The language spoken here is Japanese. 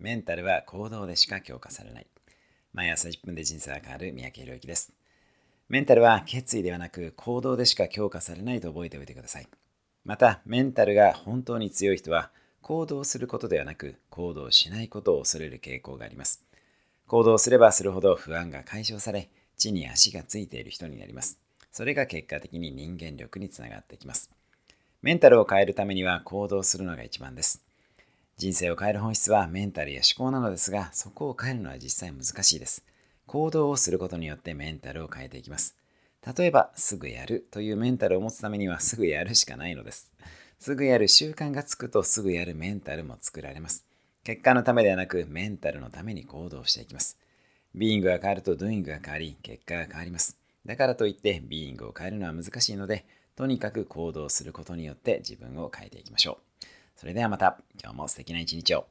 メンタルは行動でしか強化されない。毎朝10分で人生が変わる三宅宏之です。メンタルは決意ではなく行動でしか強化されないと覚えておいてください。また、メンタルが本当に強い人は行動することではなく行動しないことを恐れる傾向があります。行動すればするほど不安が解消され、地に足がついている人になります。それが結果的に人間力につながってきます。メンタルを変えるためには行動するのが一番です。人生を変える本質はメンタルや思考なのですが、そこを変えるのは実際難しいです。行動をすることによってメンタルを変えていきます。例えば、すぐやるというメンタルを持つためにはすぐやるしかないのです。すぐやる習慣がつくとすぐやるメンタルも作られます。結果のためではなくメンタルのために行動していきます。ビーイングが変わるとドゥイングが変わり、結果が変わります。だからといってビーイングを変えるのは難しいので、とにかく行動することによって自分を変えていきましょう。それではまた、今日も素敵な一日を。